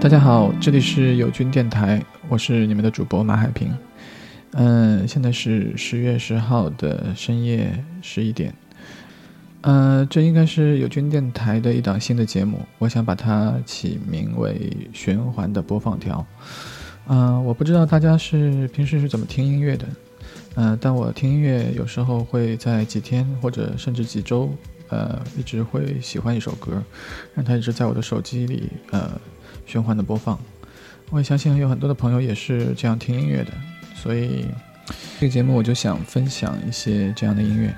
大家好，这里是友军电台，我是你们的主播马海平。嗯，现在是十月十号的深夜十一点。呃，这应该是友军电台的一档新的节目，我想把它起名为“循环的播放条”。嗯，我不知道大家是平时是怎么听音乐的，嗯，但我听音乐有时候会在几天或者甚至几周，呃，一直会喜欢一首歌，让它一直在我的手机里，呃。循环的播放，我也相信有很多的朋友也是这样听音乐的，所以这个节目我就想分享一些这样的音乐。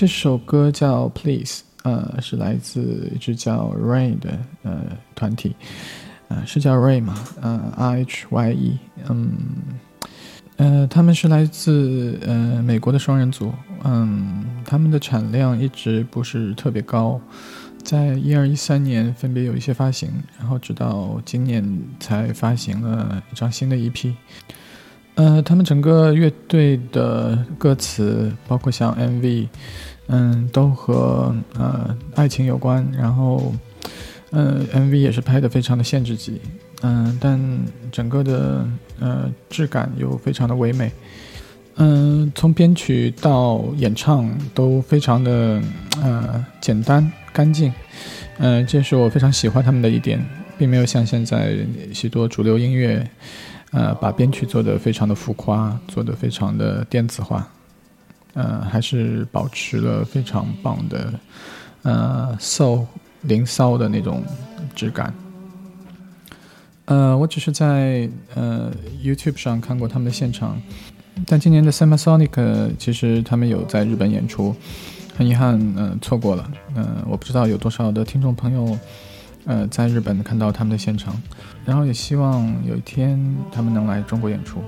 这首歌叫《Please》，呃，是来自一支叫 Rain 的呃团体，呃，是叫 Rain 吗？呃，R H Y E，嗯，呃，他们是来自呃美国的双人组，嗯，他们的产量一直不是特别高，在一二一三年分别有一些发行，然后直到今年才发行了一张新的 EP。呃，他们整个乐队的歌词，包括像 MV，嗯，都和呃爱情有关。然后，呃，MV 也是拍的非常的限制级，嗯，但整个的呃质感又非常的唯美。嗯，从编曲到演唱都非常的呃简单。干净，嗯，这是我非常喜欢他们的一点，并没有像现在许多主流音乐，呃，把编曲做得非常的浮夸，做得非常的电子化，呃，还是保持了非常棒的，呃，soul 零骚的那种质感。呃，我只是在呃 YouTube 上看过他们的现场，但今年的 Summer Sonic 其实他们有在日本演出，很遗憾，嗯，错过了。嗯，我不知道有多少的听众朋友，呃，在日本看到他们的现场，然后也希望有一天他们能来中国演出。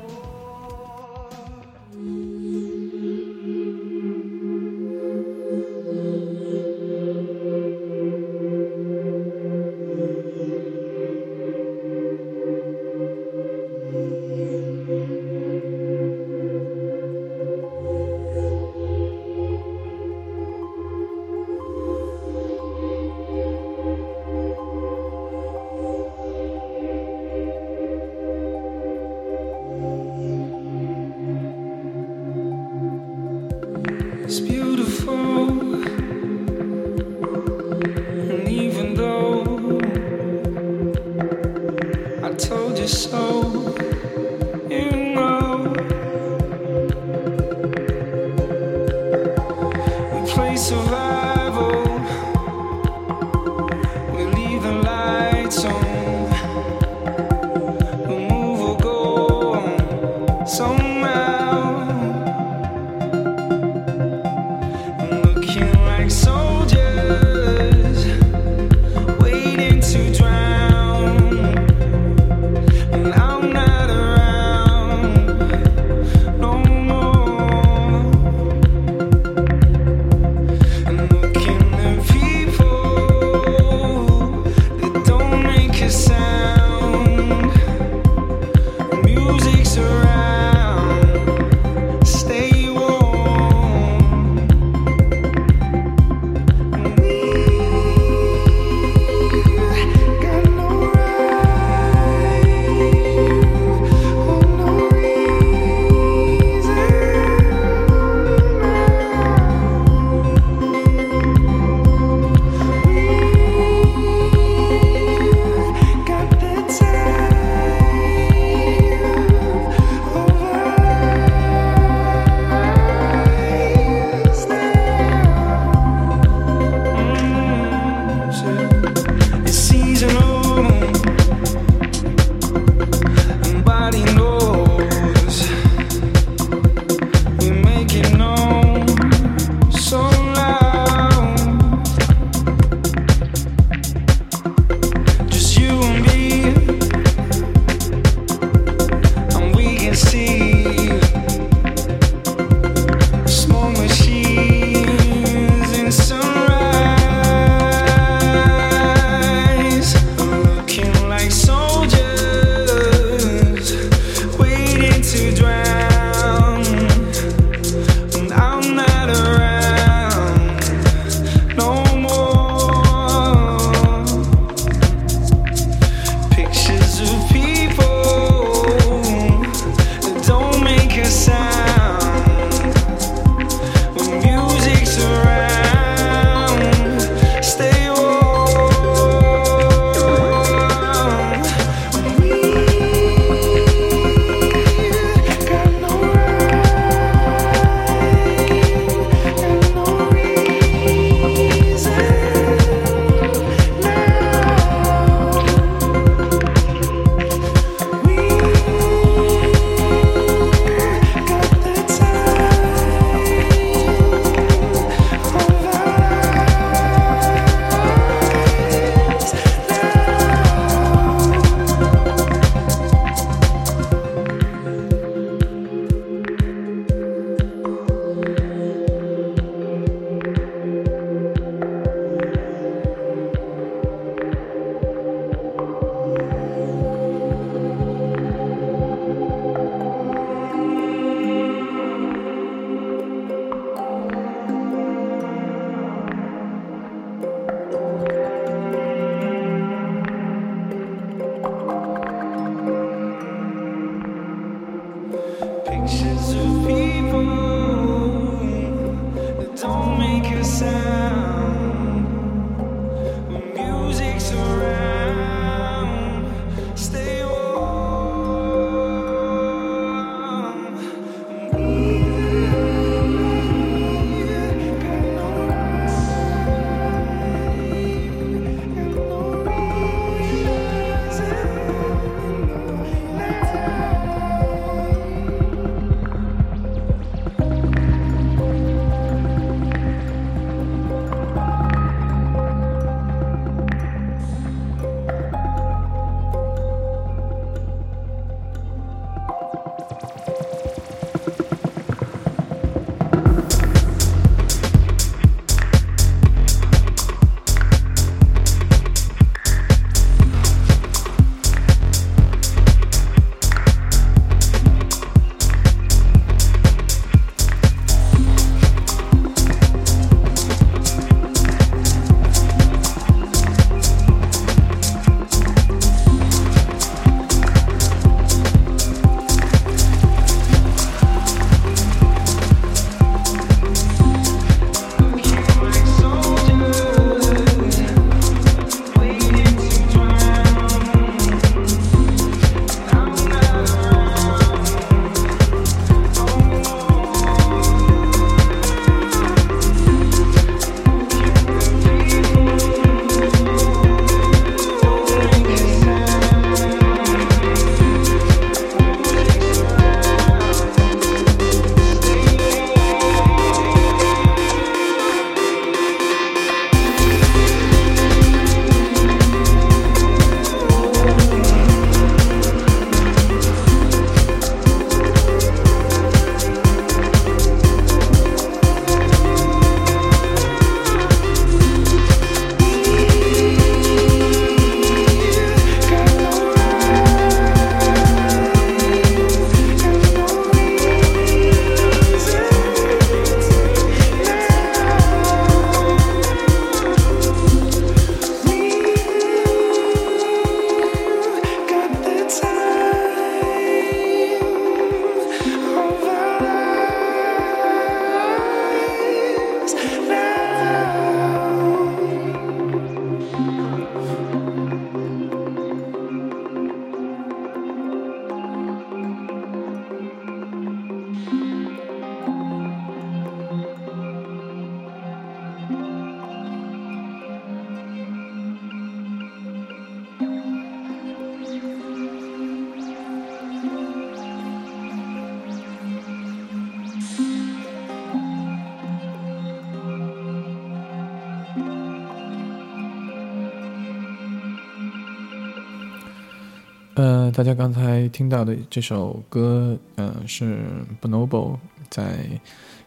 大家刚才听到的这首歌，呃，是 Bonobo 在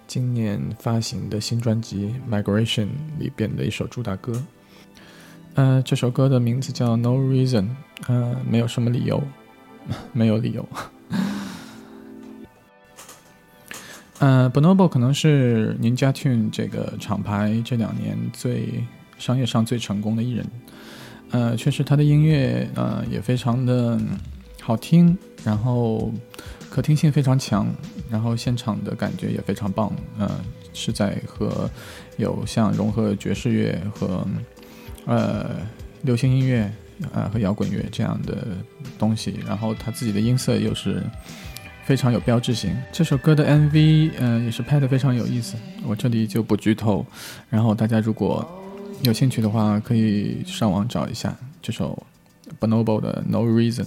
今年发行的新专辑《Migration》里边的一首主打歌。呃，这首歌的名字叫《No Reason》，呃，没有什么理由，没有理由。呃，Bonobo 可能是 Ninja Tune 这个厂牌这两年最商业上最成功的艺人。呃，确实，他的音乐呃也非常的好听，然后可听性非常强，然后现场的感觉也非常棒。呃，是在和有像融合爵士乐和呃流行音乐呃和摇滚乐这样的东西，然后他自己的音色又是非常有标志性。这首歌的 MV 嗯也是拍的非常有意思，我这里就不剧透，然后大家如果。有兴趣的话，可以上网找一下这首 Bonobo 的《No Reason》。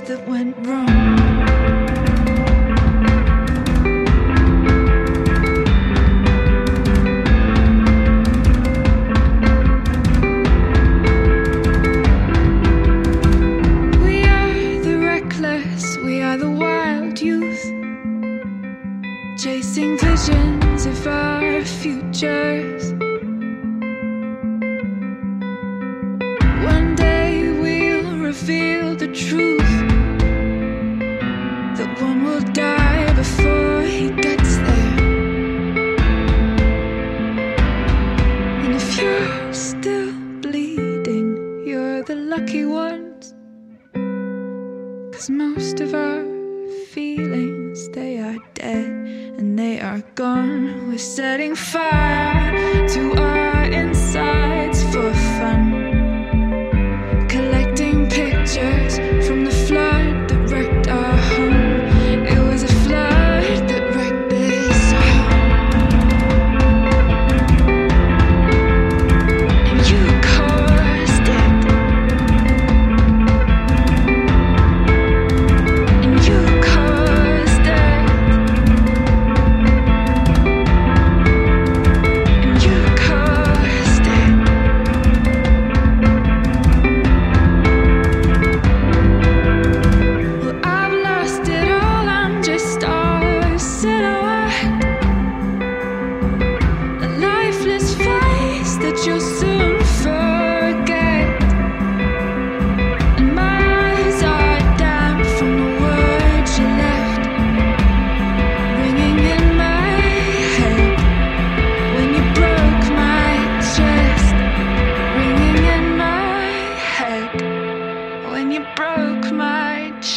that went wrong.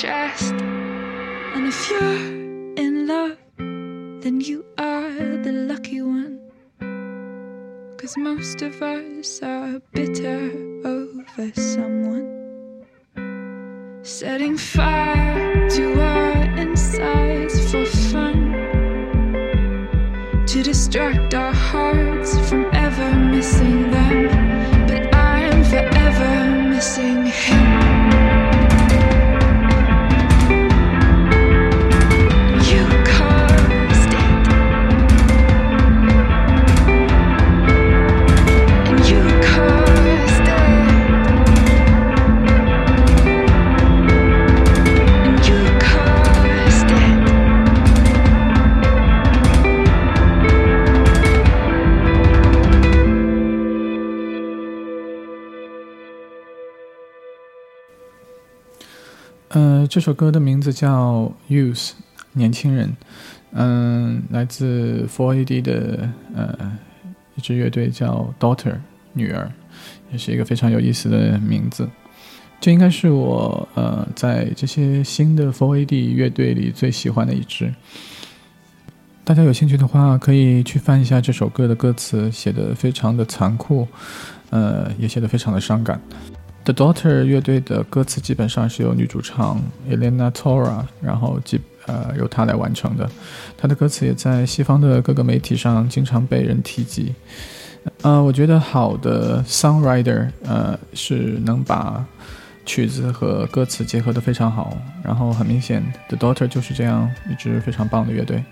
chest. And if you're in love, then you are the lucky one. Cause most of us are bitter over someone. Setting fire to our insides for fun. To distract our hearts from ever missing them. But I'm forever missing him. 这首歌的名字叫《Youth》，年轻人。嗯，来自 Four AD 的呃一支乐队叫 Daughter，女儿，也是一个非常有意思的名字。这应该是我呃在这些新的 Four AD 乐队里最喜欢的一支。大家有兴趣的话，可以去翻一下这首歌的歌词，写的非常的残酷，呃，也写的非常的伤感。The Daughter 乐队的歌词基本上是由女主唱 Elena Tora，然后基呃由她来完成的。她的歌词也在西方的各个媒体上经常被人提及。呃，我觉得好的 songwriter，呃，是能把曲子和歌词结合的非常好。然后很明显，The Daughter 就是这样一支非常棒的乐队。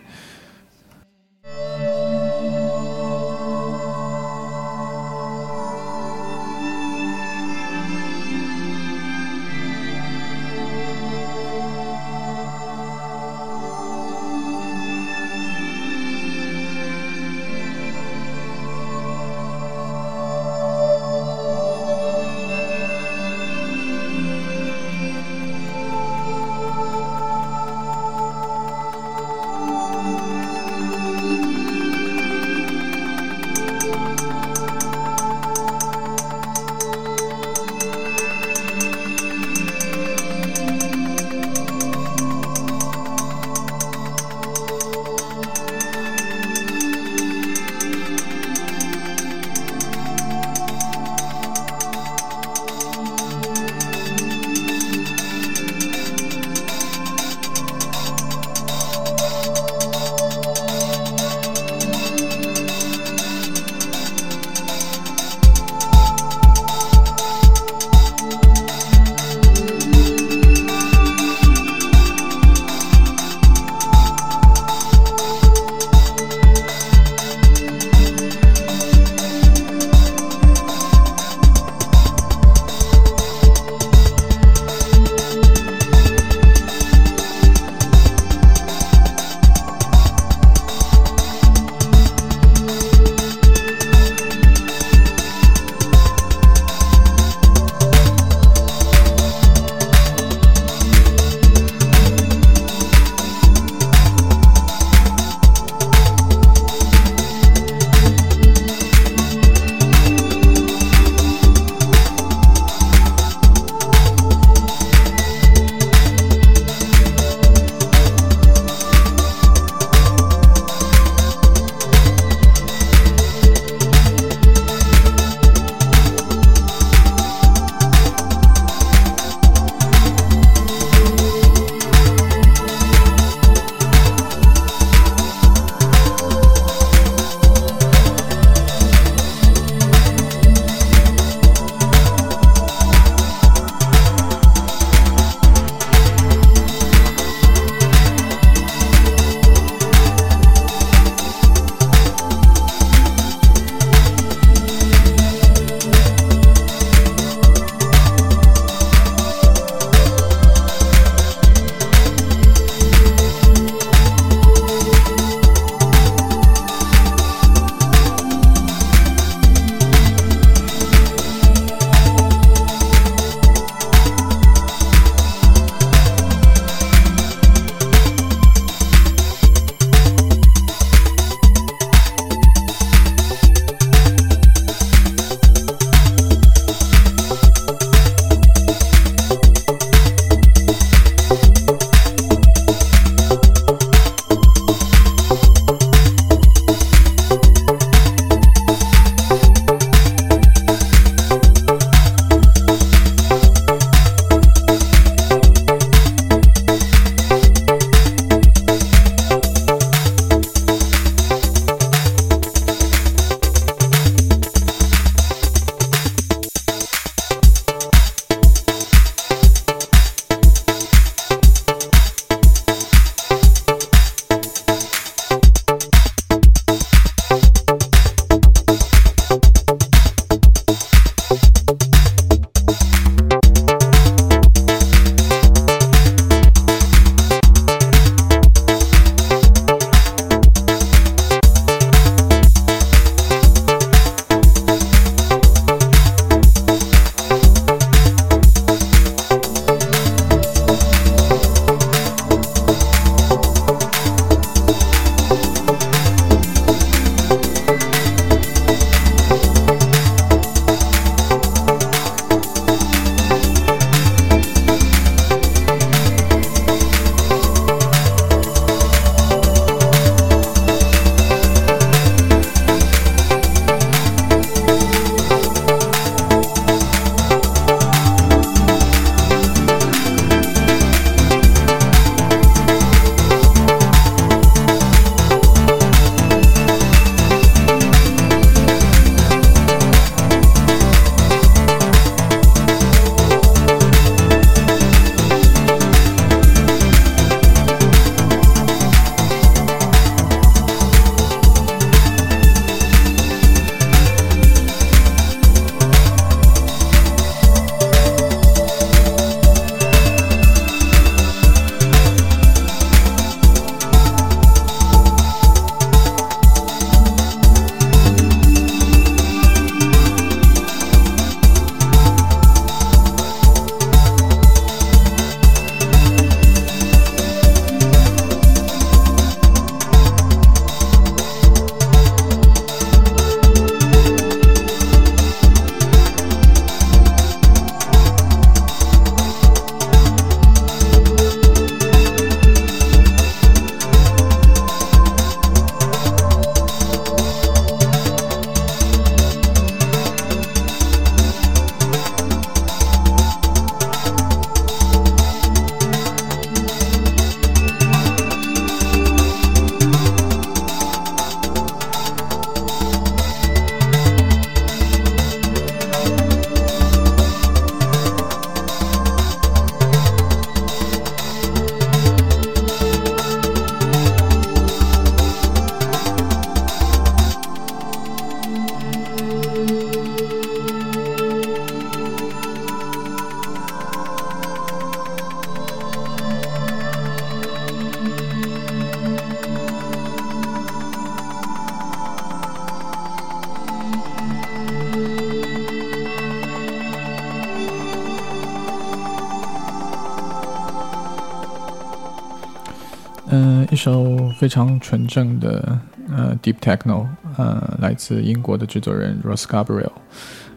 非常纯正的呃 Deep Techno，呃，来自英国的制作人 Ross Gabriel，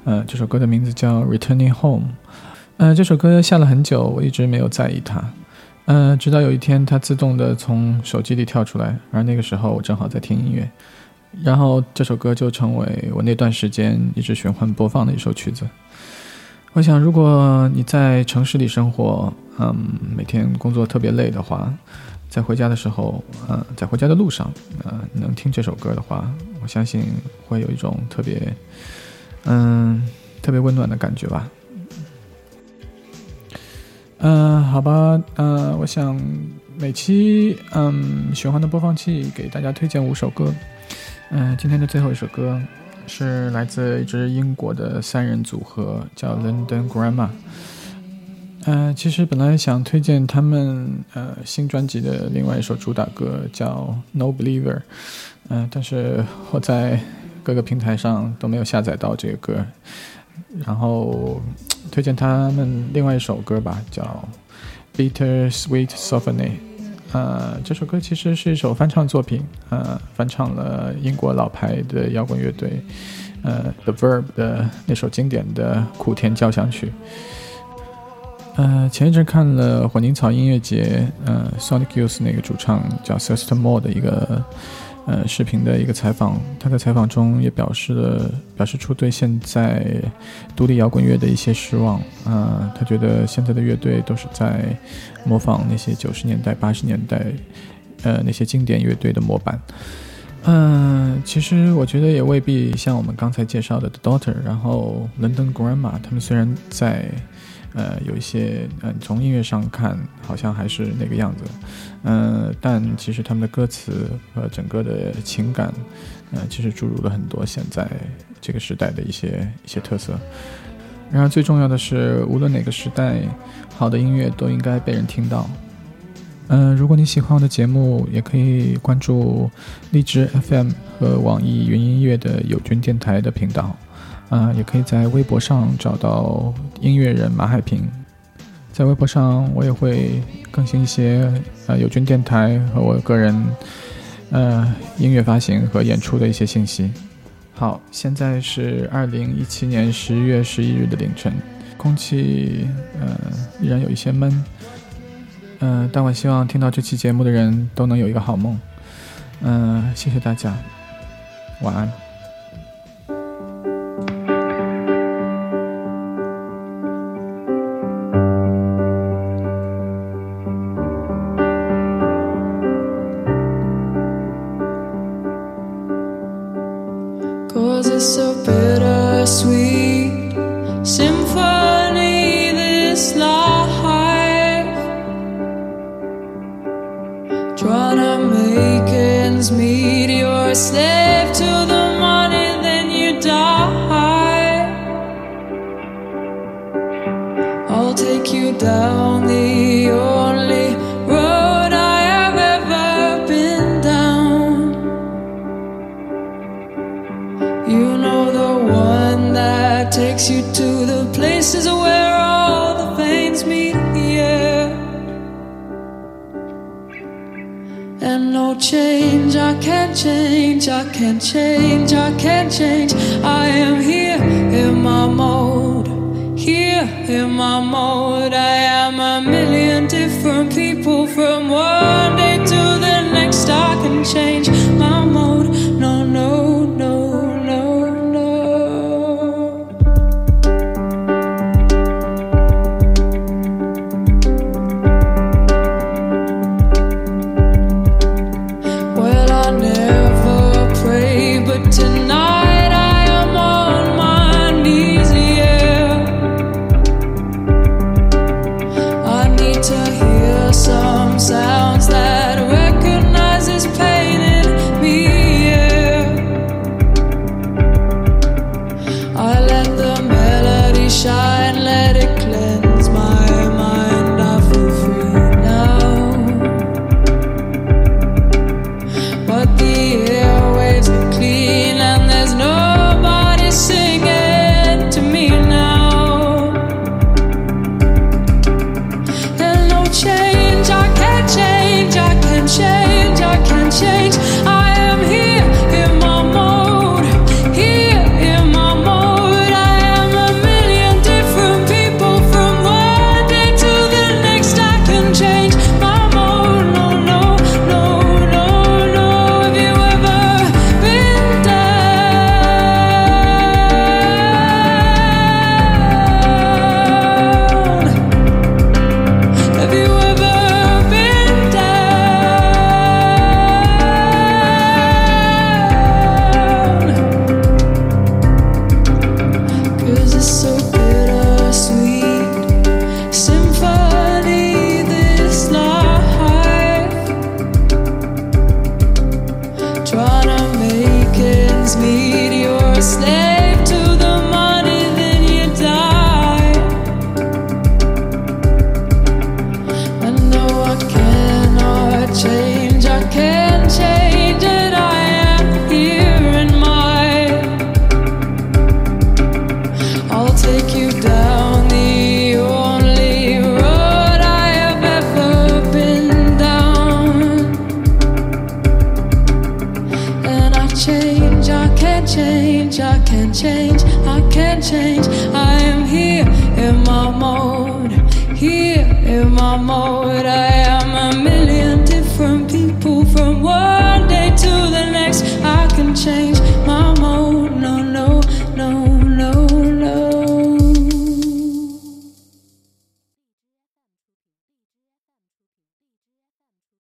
呃，这首歌的名字叫 Returning Home。呃，这首歌下了很久，我一直没有在意它，呃，直到有一天它自动的从手机里跳出来，而那个时候我正好在听音乐，然后这首歌就成为我那段时间一直循环播放的一首曲子。我想，如果你在城市里生活，嗯，每天工作特别累的话。在回家的时候，呃，在回家的路上，呃，能听这首歌的话，我相信会有一种特别，嗯，特别温暖的感觉吧。嗯，好吧，呃，我想每期嗯循环的播放器给大家推荐五首歌。嗯，今天的最后一首歌是来自一支英国的三人组合，叫 London Grammar。呃，其实本来想推荐他们呃新专辑的另外一首主打歌叫《No Believer》，嗯，但是我在各个平台上都没有下载到这个歌，然后推荐他们另外一首歌吧，叫《Bitter Sweet Symphony》。呃，这首歌其实是一首翻唱作品，呃，翻唱了英国老牌的摇滚乐队呃 The Verb 的那首经典的苦甜交响曲。呃，前一阵看了混凝草音乐节，呃，Sonic Youth 那个主唱叫 Sester Moore 的一个呃视频的一个采访，他在采访中也表示了表示出对现在独立摇滚乐的一些失望。啊，他觉得现在的乐队都是在模仿那些九十年代、八十年代呃那些经典乐队的模板。嗯，其实我觉得也未必像我们刚才介绍的 The Daughter，然后 London Grammar，他们虽然在。呃，有一些，嗯，从音乐上看，好像还是那个样子，嗯，但其实他们的歌词和整个的情感，呃，其实注入了很多现在这个时代的一些一些特色。然而最重要的是，无论哪个时代，好的音乐都应该被人听到。嗯，如果你喜欢我的节目，也可以关注荔枝 FM 和网易云音乐的友军电台的频道。啊，也可以在微博上找到音乐人马海平，在微博上我也会更新一些呃友军电台和我个人呃音乐发行和演出的一些信息。好，现在是二零一七年十一月十一日的凌晨，空气呃依然有一些闷，嗯，但我希望听到这期节目的人都能有一个好梦。嗯，谢谢大家，晚安。Can't change, I can't change. I am here in my mode, here in my mode. I am a million different people from one day to the next. I can change